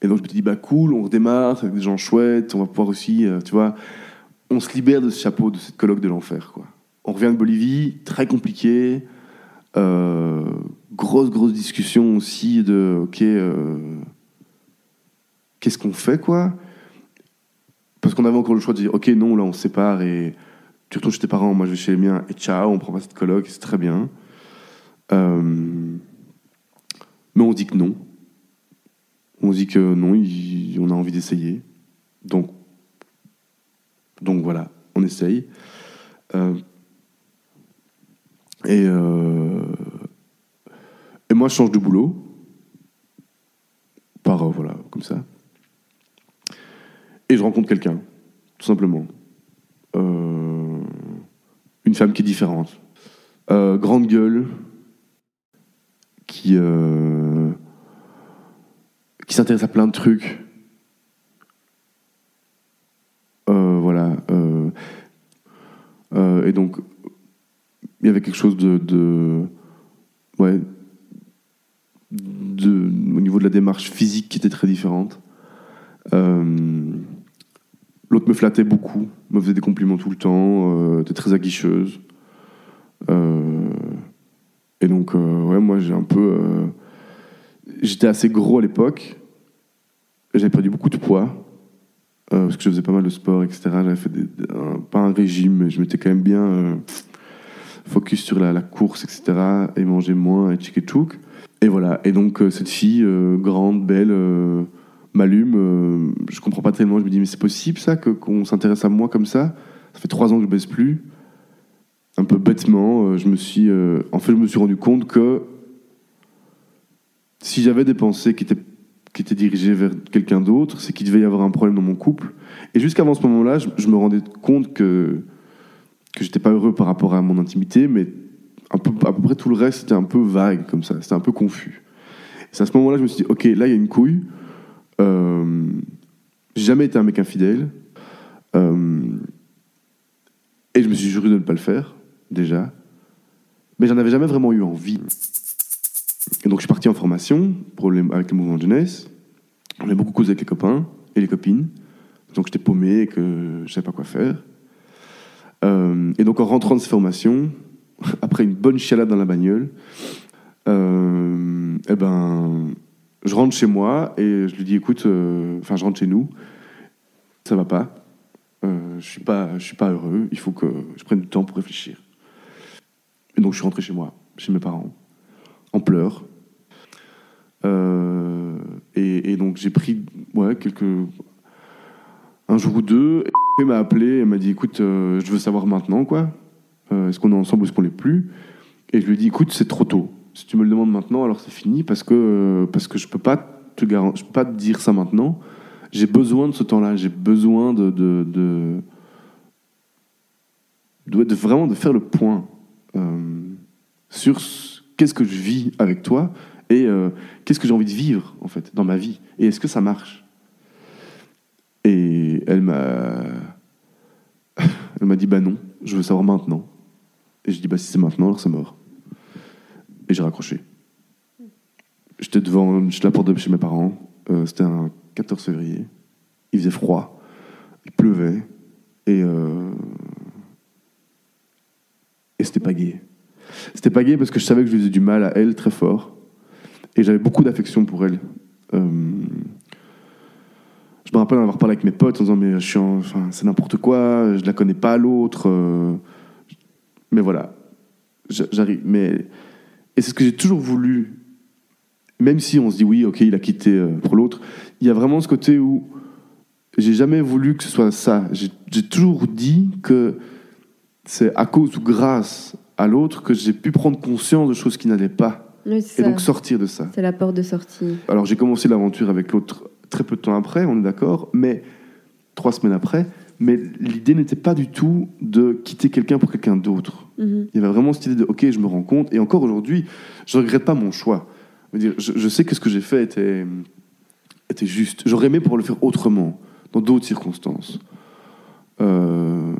et donc je me suis dit, bah cool, on redémarre avec des gens chouettes, on va pouvoir aussi, tu vois, on se libère de ce chapeau, de cette coloc de l'enfer, quoi. On revient de Bolivie, très compliqué, euh, grosse, grosse discussion aussi de, ok, euh, qu'est-ce qu'on fait, quoi? Parce qu'on avait encore le choix de dire, ok, non, là on sépare et tu retournes chez tes parents, moi je vais chez les miens, et ciao, on prend pas cette coloc, c'est très bien. Euh, mais on dit que non. On dit que non, on a envie d'essayer. Donc, donc voilà, on essaye. Euh, et, euh, et moi, je change de boulot. Par, voilà, comme ça. Et je rencontre quelqu'un, tout simplement. Euh, une femme qui est différente. Euh, grande gueule, qui, euh, qui s'intéresse à plein de trucs. Voilà. et donc, il y avait quelque chose de. ouais. De, au niveau de la démarche physique qui était très différente. Me flattait beaucoup, me faisait des compliments tout le temps, euh, était très aguicheuse. Euh, et donc, euh, ouais, moi, j'ai un peu. J'étais assez gros à l'époque. J'avais perdu beaucoup de poids. parce que je faisais pas mal de sport, etc. J'avais fait pas un régime, mais je m'étais quand même bien focus sur la, course, etc. Et manger moins et tchic et tchouk. Et voilà. Et donc, cette fille, grande, belle, m'allume. euh, je comprends pas tellement. Je me dis, mais c'est possible ça, que- qu'on s'intéresse à moi comme ça? Ça fait trois ans que je baisse plus un peu bêtement, euh, je me suis, euh, en fait, je me suis rendu compte que si j'avais des pensées qui étaient, qui étaient dirigées vers quelqu'un d'autre, c'est qu'il devait y avoir un problème dans mon couple. Et jusqu'avant ce moment-là, je, me rendais compte que que j'étais pas heureux par rapport à mon intimité, mais un peu, à peu près tout le reste, c'était un peu vague comme ça, c'était un peu confus. C'est à ce moment-là, je me suis dit, ok, là, il y a une couille. Euh, j'ai jamais été un mec infidèle. Euh, et je me suis juré de ne pas le faire déjà. Mais j'en avais jamais vraiment eu envie. Et donc je suis parti en formation avec le mouvement de jeunesse. On a beaucoup causé avec les copains et les copines. Donc j'étais paumé et que je savais pas quoi faire. Euh, et donc en rentrant de cette formation, après une bonne chialade dans la bagnole, euh, eh ben, je rentre chez moi et je lui dis écoute, euh, enfin je rentre chez nous, ça va pas. Euh, je suis pas, je suis pas heureux. Il faut que je prenne du temps pour réfléchir. Et donc je suis rentré chez moi, chez mes parents, en pleurs. Euh, et, donc j'ai pris ouais, quelques un jour ou deux. Et elle m'a appelé, elle m'a dit écoute, je veux savoir maintenant quoi. Est-ce qu'on est ensemble ou est-ce qu'on l'est plus? Et je lui ai dit écoute, c'est trop tôt. Si tu me le demandes maintenant, alors c'est fini parce que parce que je peux pas te peux pas te dire ça maintenant. J'ai besoin de ce temps-là. J'ai besoin de de, de vraiment de faire le point euh, sur ce- qu'est-ce que je vis avec toi et euh, qu'est-ce que j'ai envie de vivre en fait dans ma vie et est-ce que ça marche? Et elle m'a elle m'a dit bah non je veux savoir maintenant et je dis bah si c'est maintenant alors c'est mort et j'ai raccroché j'étais devant j'étais la porte de chez mes parents Euh, c'était un 14 février il faisait froid il pleuvait et euh, et c'était pas gay. C'était pas gay parce que je savais que je lui faisais du mal à elle très fort. Et j'avais beaucoup d'affection pour elle. Euh, me rappelle en avoir parlé avec mes potes en disant mais je suis en- enfin, c'est n'importe quoi, je la connais pas l'autre. euh, mais voilà, J'a- j'arrive. Mais et c'est ce que j'ai toujours voulu, même si on se dit oui, ok, il a quitté euh, pour l'autre. Il y a vraiment ce côté où j'ai jamais voulu que ce soit ça. J'ai toujours dit que c'est à cause ou grâce à l'autre que j'ai pu prendre conscience de choses qui n'allaient pas Oui, et ça. donc sortir de ça. C'est la porte de sortie. Alors j'ai commencé l'aventure avec l'autre très peu de temps après, on est d'accord, mais trois semaines après. Mais l'idée n'était pas du tout de quitter quelqu'un pour quelqu'un d'autre. Mhm. Il y avait vraiment cette idée de ok, je me rends compte. Et encore aujourd'hui, je regrette pas mon choix. Je sais que ce que j'ai fait était, était juste. J'aurais aimé pouvoir le faire autrement, dans d'autres circonstances. Euh,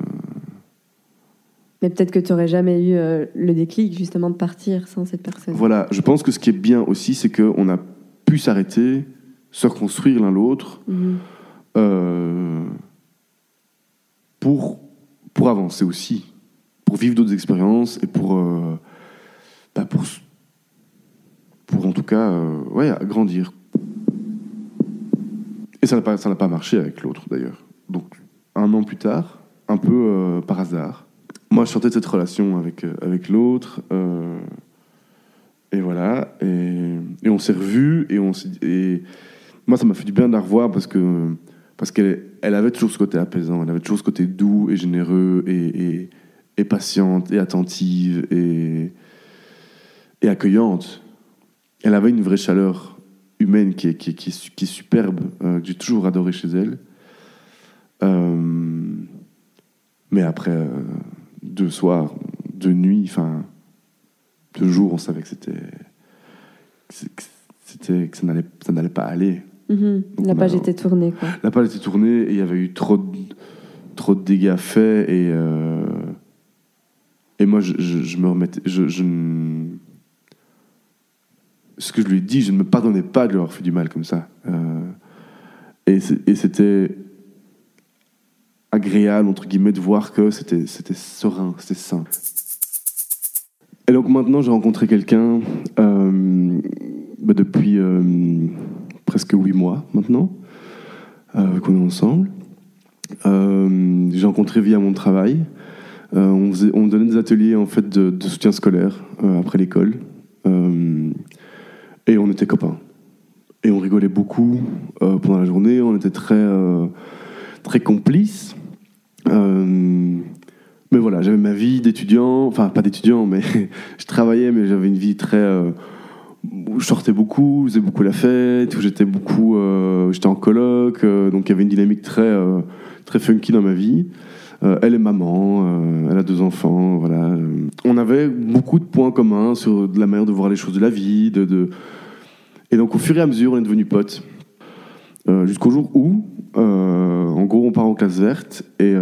Mais peut-être que tu n'aurais jamais eu euh, le déclic justement de partir sans cette personne. voilà, je pense que ce qui est bien aussi, c'est qu'on a pu s'arrêter, se reconstruire l'un l'autre. Mhm. euh, pour, pour avancer aussi, pour vivre d'autres expériences et pour, euh, bah, pour, pour en tout cas euh, ouais, grandir. Et ça n'a pas, pas marché avec l'autre d'ailleurs. Donc un an plus tard, un peu euh, par hasard, moi je sortais de cette relation avec, avec l'autre. et voilà, et, on s'est revus et on s'est et moi ça m'a fait du bien de la revoir parce que parce qu'elle elle avait toujours ce côté apaisant, elle avait toujours ce côté doux et généreux et, et patiente et attentive et, et accueillante. Elle avait une vraie chaleur humaine qui est, qui est, qui est, su- qui est superbe, euh, que j'ai toujours adoré chez elle. Euh, mais après euh, deux soirs, deux nuits, enfin deux jours, on savait que c'était que que c'était que ça n'allait ça n'allait pas aller. Mhm. Donc, La page a- était tournée, quoi. La page était tournée et il y avait eu trop de, trop de dégâts faits et, euh, et moi je, me remettais. Je, ce que je lui ai dit, je ne me pardonnais pas de lui avoir fait du mal comme ça. Euh, et c'était agréable, entre guillemets, de voir que c'était serein, c'était sain. Et donc maintenant, j'ai rencontré quelqu'un euh, bah, depuis euh, presque huit mois maintenant qu'on est ensemble. J'ai rencontré via mon travail. Euh, on, donnait des ateliers en fait de, soutien scolaire euh, après l'école. Euh, et on était copains. Et on rigolait beaucoup pendant la journée. On était très, très complices. Mais voilà, j'avais ma vie d'étudiant, enfin pas d'étudiant, mais je travaillais, mais j'avais une vie très. euh, je sortais beaucoup, je faisais beaucoup la fête, j'étais beaucoup. j'étais en coloc, donc il y avait une dynamique très, très funky dans ma vie. Euh, elle est maman, euh, elle a deux enfants, voilà. Euh, On avait beaucoup de points communs sur la manière de voir les choses de la vie, de. Et donc au fur et à mesure, on est devenus potes. Jusqu'au jour où, en gros, on part en classe verte et.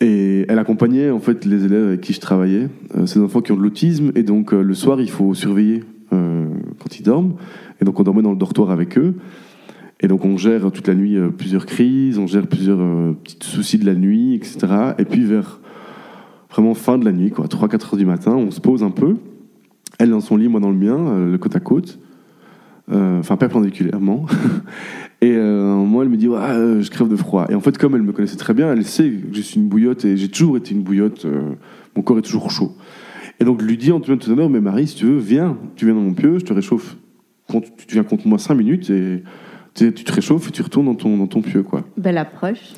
et elle accompagnait en fait les élèves avec qui je travaillais, ces enfants qui ont de l'autisme, et donc le soir il faut surveiller quand ils dorment, et donc on dormait dans le dortoir avec eux, et donc on gère toute la nuit euh, plusieurs crises, on gère plusieurs euh, petits soucis de la nuit, etc. Et puis vers vraiment fin de la nuit, quoi, 3-4 heures du matin, on se pose un peu, elle dans son lit, moi dans le mien, euh, le côte à côte, enfin perpendiculairement. Et euh, moment, elle me dit Je crève de froid. Et en fait, comme elle me connaissait très bien, elle sait que je suis une bouillotte et j'ai toujours été une bouillotte. mon corps est toujours chaud. Et donc, je lui dis en tout honneur Mais Marie, si tu veux, viens. Tu viens dans mon pieu, je te réchauffe. Tu viens contre moi 5 minutes et tu tu te réchauffes et tu retournes dans ton, dans ton pieu. quoi. Belle approche.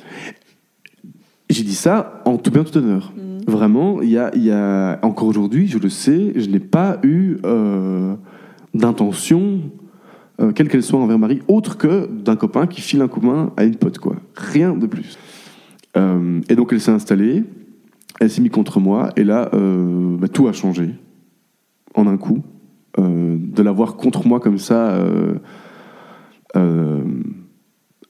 J'ai dit ça en tout bien tout honneur. Vraiment, il y a, il y a encore aujourd'hui, je le sais, je n'ai pas eu euh, d'intention, euh, quelle qu'elle soit envers Marie, autre que d'un copain qui file un commun à une pote, quoi. Rien de plus. Euh, et donc elle s'est installée, elle s'est mise contre moi, et là, bah, tout a changé en un coup. De la voir contre moi comme ça, euh,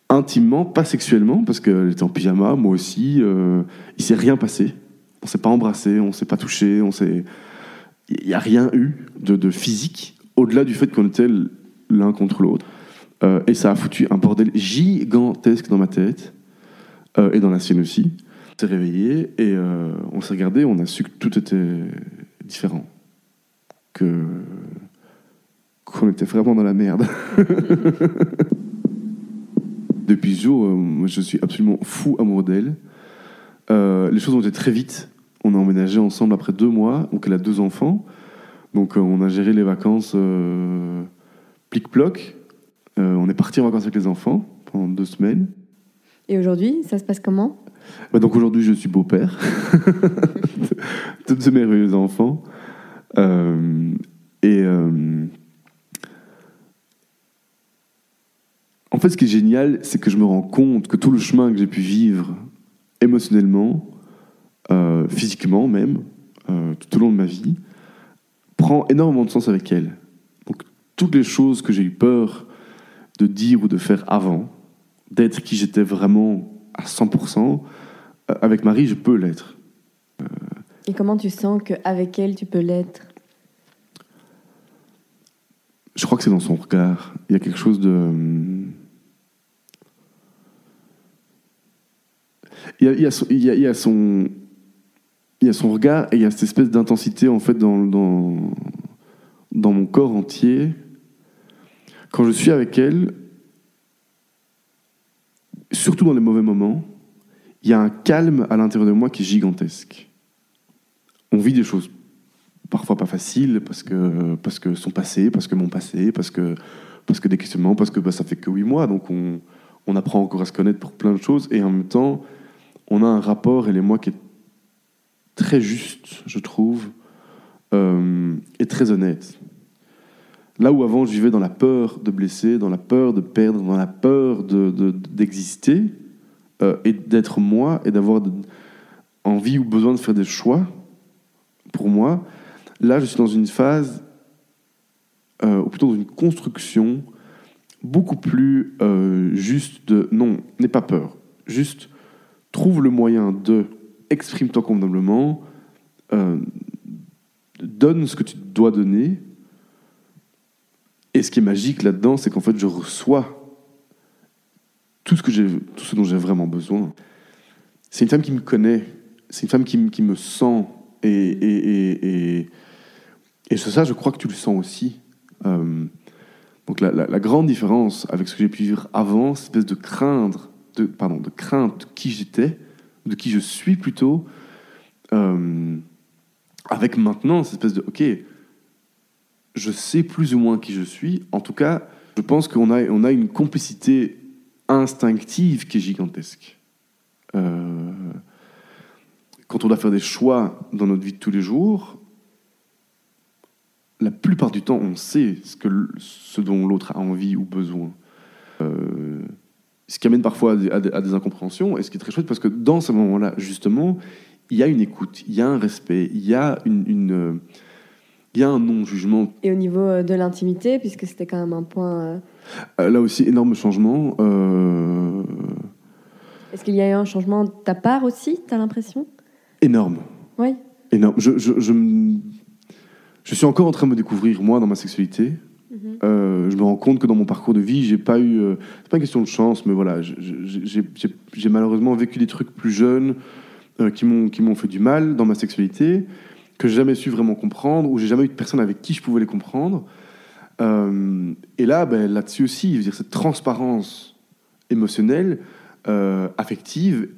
intimement, pas sexuellement, parce qu'elle était en pyjama, moi aussi. euh, il s'est rien passé. On s'est pas embrassé, on s'est pas touché, on s'est. Il n'y a rien eu de, physique, au-delà du fait qu'on était l'un contre l'autre. Euh, et ça a foutu un bordel gigantesque dans ma tête, euh, et dans la sienne aussi. On s'est réveillé et on s'est regardé, on a su que tout était différent. Que. Qu'on était vraiment dans la merde. depuis ce jour, euh, moi, je suis absolument fou amoureux d'elle. Euh, les choses ont été très vite. On a emménagé ensemble après deux mois, donc elle a deux enfants. Donc euh, on a géré les vacances euh, plic-ploc. Euh, on est parti en vacances avec les enfants pendant deux semaines. Et aujourd'hui, ça se passe comment? Bah, donc aujourd'hui, je suis beau-père de deux merveilleux enfants. Euh, et en fait, ce qui est génial, c'est que je me rends compte que tout le chemin que j'ai pu vivre émotionnellement, euh, physiquement même, euh, tout au long de ma vie, prend énormément de sens avec elle. Donc toutes les choses que j'ai eu peur de dire ou de faire avant, d'être qui j'étais vraiment à 100%, euh, avec Marie, je peux l'être. Et comment tu sens qu'avec elle, tu peux l'être? Je crois que c'est dans son regard. Il y a quelque chose de. Il y a, son- il y a son regard et il y a cette espèce d'intensité en fait dans, dans, dans mon corps entier. Quand je suis avec elle, surtout dans les mauvais moments, il y a un calme à l'intérieur de moi qui est gigantesque. On vit des choses parfois pas faciles parce que, parce que son passé, parce que mon passé, parce que, parce que des questionnements, parce que bah, ça fait que huit mois, donc on, on apprend encore à se connaître pour plein de choses et en même temps, on a un rapport, elle et moi, qui est très juste, je trouve, euh, et très honnête. Là où avant, je vivais dans la peur de blesser, dans la peur de perdre, dans la peur de- de- d'exister, euh, et d'être moi, et d'avoir de- envie ou besoin de faire des choix, pour moi, là, je suis dans une phase, euh, ou plutôt dans une construction beaucoup plus juste de non, n'aie pas peur, juste trouve le moyen de exprime-toi convenablement, euh, donne ce que tu dois donner. Et ce qui est magique là-dedans, c'est qu'en fait, je reçois tout ce, que tout ce dont j'ai vraiment besoin. C'est une femme qui me connaît, c'est une femme qui, me- qui me sent. Et, et, et, et, ça, je crois que tu le sens aussi. Euh, donc la, la- la grande différence avec ce que j'ai pu vivre avant, cette espèce de craindre, de, pardon, de crainte de qui j'étais, de qui je suis plutôt, euh, avec maintenant cette espèce de ok, je sais plus ou moins qui je suis. En tout cas, je pense qu'on a, on a une complicité instinctive qui est gigantesque. Euh, quand on doit faire des choix dans notre vie de tous les jours, la plupart du temps, on sait ce, que, ce dont l'autre a envie ou besoin. Ce qui amène parfois à des, à incompréhensions, et ce qui est très chouette, parce que dans ce moment-là, justement, il y a une écoute, il y a un respect, il y a, une, une, euh, il y a un non-jugement. Et au niveau euh, de l'intimité, puisque c'était quand même un point. euh, Euh, là aussi, énorme changement. euh, Est-ce qu'il y a eu un changement de ta part aussi, t'as l'impression? Énorme. Oui. énorme. Je, je, je, me- je suis encore en train de me découvrir, moi, dans ma sexualité. Mhm. Euh, je me rends compte que dans mon parcours de vie, j'ai pas eu. euh, c'est pas une question de chance, mais voilà, j'ai malheureusement vécu des trucs plus jeunes euh, qui m'ont fait du mal dans ma sexualité, que j'ai jamais su vraiment comprendre, ou j'ai jamais eu de personne avec qui je pouvais les comprendre. Euh, et là, ben, là-dessus aussi, dire, cette transparence émotionnelle, affective,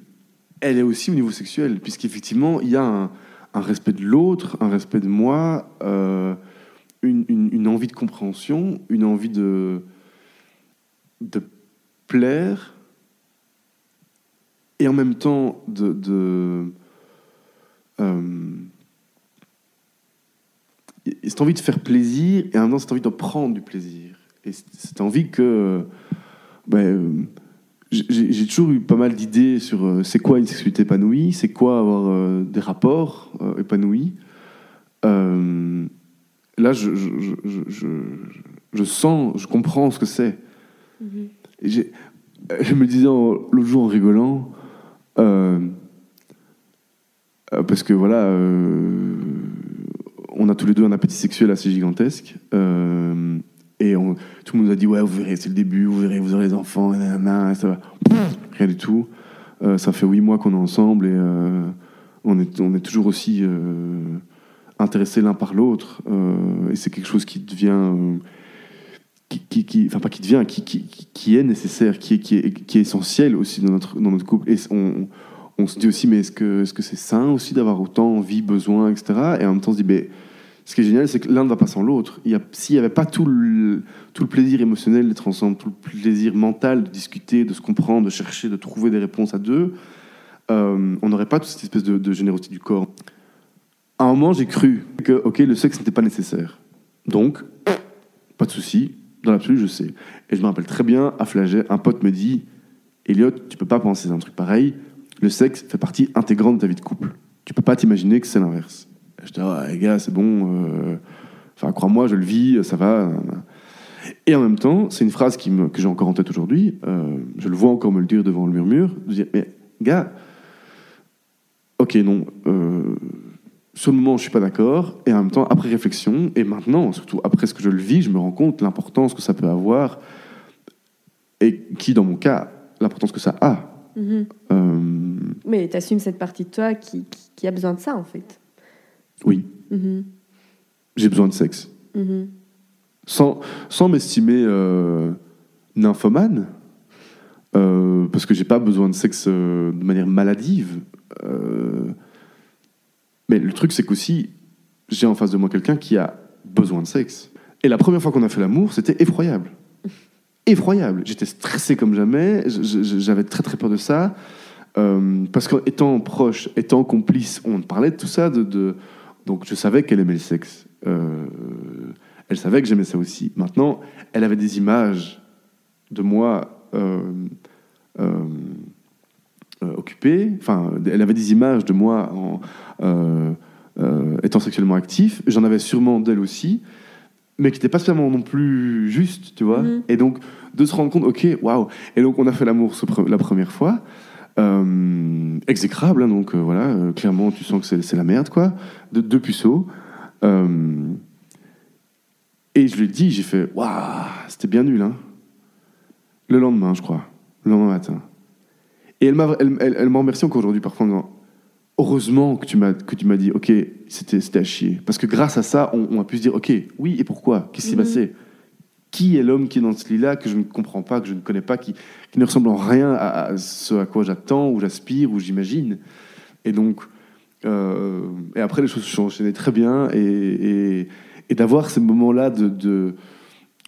elle est aussi au niveau sexuel, puisqu'effectivement, il y a un, respect de l'autre, un respect de moi, une, envie de compréhension, une envie de, de plaire, et en même temps de... euh, et cette envie de faire plaisir, et en même temps cette envie de prendre du plaisir. Et cette envie que... ben, euh, j'ai toujours eu pas mal d'idées sur euh, c'est quoi une sexualité épanouie, c'est quoi avoir euh, des rapports euh, épanouis. Euh, là, je, je, je, je- sens, je comprends ce que c'est. Et j'ai- Je me disais l'autre jour en rigolant, euh, euh, parce que voilà, euh, on a tous les deux un appétit sexuel assez gigantesque. euh, et on- tout le monde nous a dit ouais vous verrez c'est le début vous verrez vous aurez des enfants et nanana, et ça va rien du tout Euh, ça fait huit mois qu'on est ensemble et euh, on, est, on est toujours aussi euh, intéressés l'un par l'autre Euh, et c'est quelque chose qui devient euh, qui, qui, enfin pas qui devient, qui, qui, est nécessaire, qui est, qui est, qui est essentiel aussi dans notre, dans notre couple. Et on, on se dit aussi, mais est-ce que est-ce que c'est sain aussi d'avoir autant envie, besoin, etc. Et en même temps, on se dit, mais ce qui est génial, c'est que l'un ne va pas sans l'autre. S'il n'y avait pas tout le, tout le plaisir émotionnel d'être ensemble, tout le plaisir mental de discuter, de se comprendre, de chercher, de trouver des réponses à deux, euh, on n'aurait pas toute cette espèce de générosité du corps. À un moment, j'ai cru que ok, le sexe n'était pas nécessaire. Donc, pas de souci, dans l'absolu, je sais. Et je me rappelle très bien, à Flaget, un pote me dit Elliot, tu peux pas penser à un truc pareil. Le sexe fait partie intégrante de ta vie de couple. Tu peux pas t'imaginer que c'est l'inverse. Je dis ah, les gars, c'est bon. euh, Enfin, crois-moi, je le vis, ça va. Et en même temps, c'est une phrase qui me- que j'ai encore en tête aujourd'hui. euh, je le vois encore me le dire devant le murmure. Je dis, mais gars, ok, non. euh, le moment, je suis pas d'accord. Et en même temps, après réflexion, et maintenant, surtout après ce que je le vis, je me rends compte l'importance que ça peut avoir. Et qui, dans mon cas, l'importance que ça a. Mhm. Euh, Mais tu assumes cette partie de toi qui, qui, qui a besoin de ça, en fait. oui, Mhm. j'ai besoin de sexe. Mhm. sans, sans m'estimer euh, nymphomane, euh, parce que j'ai pas besoin de sexe de manière maladive. Euh, mais le truc, c'est qu'aussi, j'ai en face de moi quelqu'un qui a besoin de sexe. Et la première fois qu'on a fait l'amour, c'était effroyable. Effroyable. J'étais stressé comme jamais, j'avais très très peur de ça. Euh, parce qu'étant proche, étant complice, on parlait de tout ça. De, de- donc je savais qu'elle aimait le sexe. Euh, elle savait que j'aimais ça aussi. Maintenant, elle avait des images de moi euh, euh, euh, occupé. Enfin, elle avait des images de moi en, euh, euh, étant sexuellement actif. J'en avais sûrement d'elle aussi, mais qui n'étaient pas spécialement non plus justes, tu vois. Mhm. Et donc, de se rendre compte, ok, waouh. Et donc, on a fait l'amour la première fois. Euh, exécrable, hein, donc euh, voilà, euh, clairement, tu sens que c'est la merde, quoi. De, deux puceaux. Et je lui ai dit, j'ai fait, waouh, c'était bien nul, hein. Le lendemain, je crois. Le lendemain matin. Et elle m'a elle, elle, elle m'a remercié encore aujourd'hui parfois en disant Heureusement que tu m'as que tu m'as dit ok c'était c'était à chier parce que grâce à ça on, on a pu se dire ok oui et pourquoi? Qu'est-ce qui s'est Mhm. passé? Qui est l'homme qui est dans ce lit là que je ne comprends pas que je ne connais pas qui, qui ne ressemble en rien à, à ce à quoi j'attends ou j'aspire ou j'imagine? Et donc euh, et après les choses se sont enchaînées très bien et, et, et d'avoir ces moments là de, de,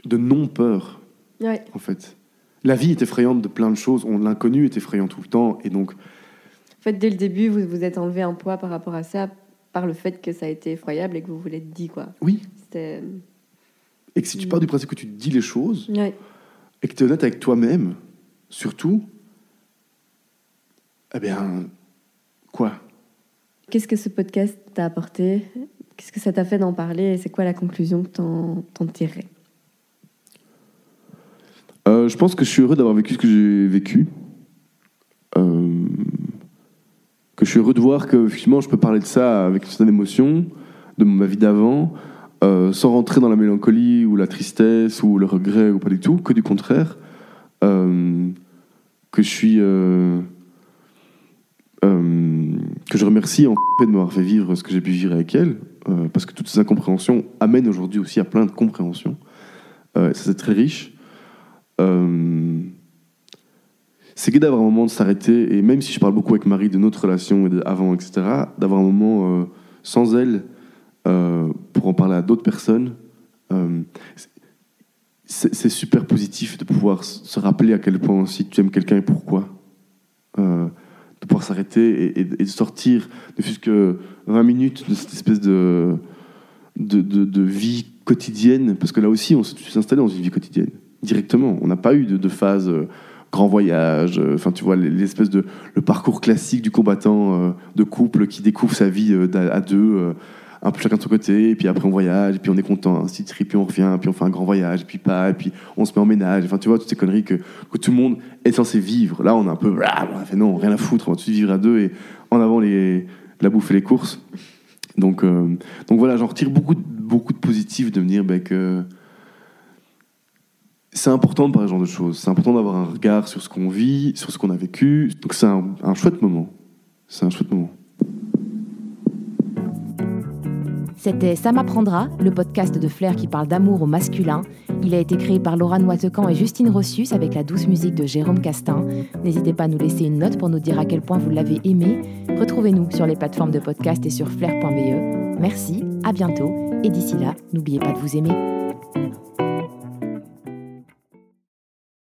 de non peur Ouais. en fait. La vie est effrayante de plein de choses. On l'inconnu est effrayant tout le temps, et donc En fait, dès le début, vous vous êtes enlevé un poids par rapport à ça, par le fait que ça a été effroyable et que vous vous l'êtes dit, quoi. oui. C'était. Et que si tu pars du principe que tu te dis les choses et que tu es honnête avec toi-même, surtout, eh bien, quoi? Qu'est-ce que ce podcast t'a apporté? Qu'est-ce que ça t'a fait d'en parler? Et c'est quoi la conclusion que t'en t'en tirerais? Euh, Je pense que je suis heureux d'avoir vécu ce que j'ai vécu. Euh, que je suis heureux de voir que effectivement je peux parler de ça avec une certaine émotion, de ma vie d'avant, euh, sans rentrer dans la mélancolie ou la tristesse ou le regret ou pas du tout, que du contraire. Que je suis. que je remercie en fait de m'avoir fait vivre ce que j'ai pu vivre avec elle, parce que toutes ces incompréhensions amènent aujourd'hui aussi à plein de compréhensions. Ça c'est très riche. Euh, c'est gai d'avoir un moment de s'arrêter, et même si je parle beaucoup avec Marie de notre relation et avant, etc., d'avoir un moment euh, sans elle euh, pour en parler à d'autres personnes, c'est super positif de pouvoir se rappeler à quel point aussi tu aimes quelqu'un et pourquoi. De pouvoir s'arrêter et de sortir, ne fût-ce que 20 minutes de cette espèce de, de, de- de vie quotidienne, parce que là aussi, on s'est installé dans une vie quotidienne, directement. On n'a pas eu de, phase euh, grand voyage, euh, enfin, tu vois, l'espèce de le parcours classique du combattant euh, de couple qui découvre sa vie à deux, un peu chacun de son côté, et puis après on voyage, et puis on est content, ainsi de puis on revient, puis on fait un grand voyage, puis pas, et puis on se met en ménage, enfin, tu vois, toutes ces conneries que, tout le monde est censé vivre. Là, on a un peu, ah, on fait non, rien à foutre, on va tout vivre à deux, et en avant les, la bouffe et les courses. Donc, donc voilà, j'en retire beaucoup, beaucoup de positifs de me dire ben, que c'est important de parler ce genre de choses. C'est important d'avoir un regard sur ce qu'on vit, sur ce qu'on a vécu. Donc c'est un, un chouette moment. C'est un chouette moment. C'était Ça m'apprendra, le podcast de Flair qui parle d'amour au masculin. Il a été créé par Laura Noitecan et Justine Rossus avec la douce musique de Jérôme Castin. N'hésitez pas à nous laisser une note pour nous dire à quel point vous l'avez aimé. Retrouvez-nous sur les plateformes de podcast et sur flair.be. Merci, à bientôt et d'ici là, n'oubliez pas de vous aimer.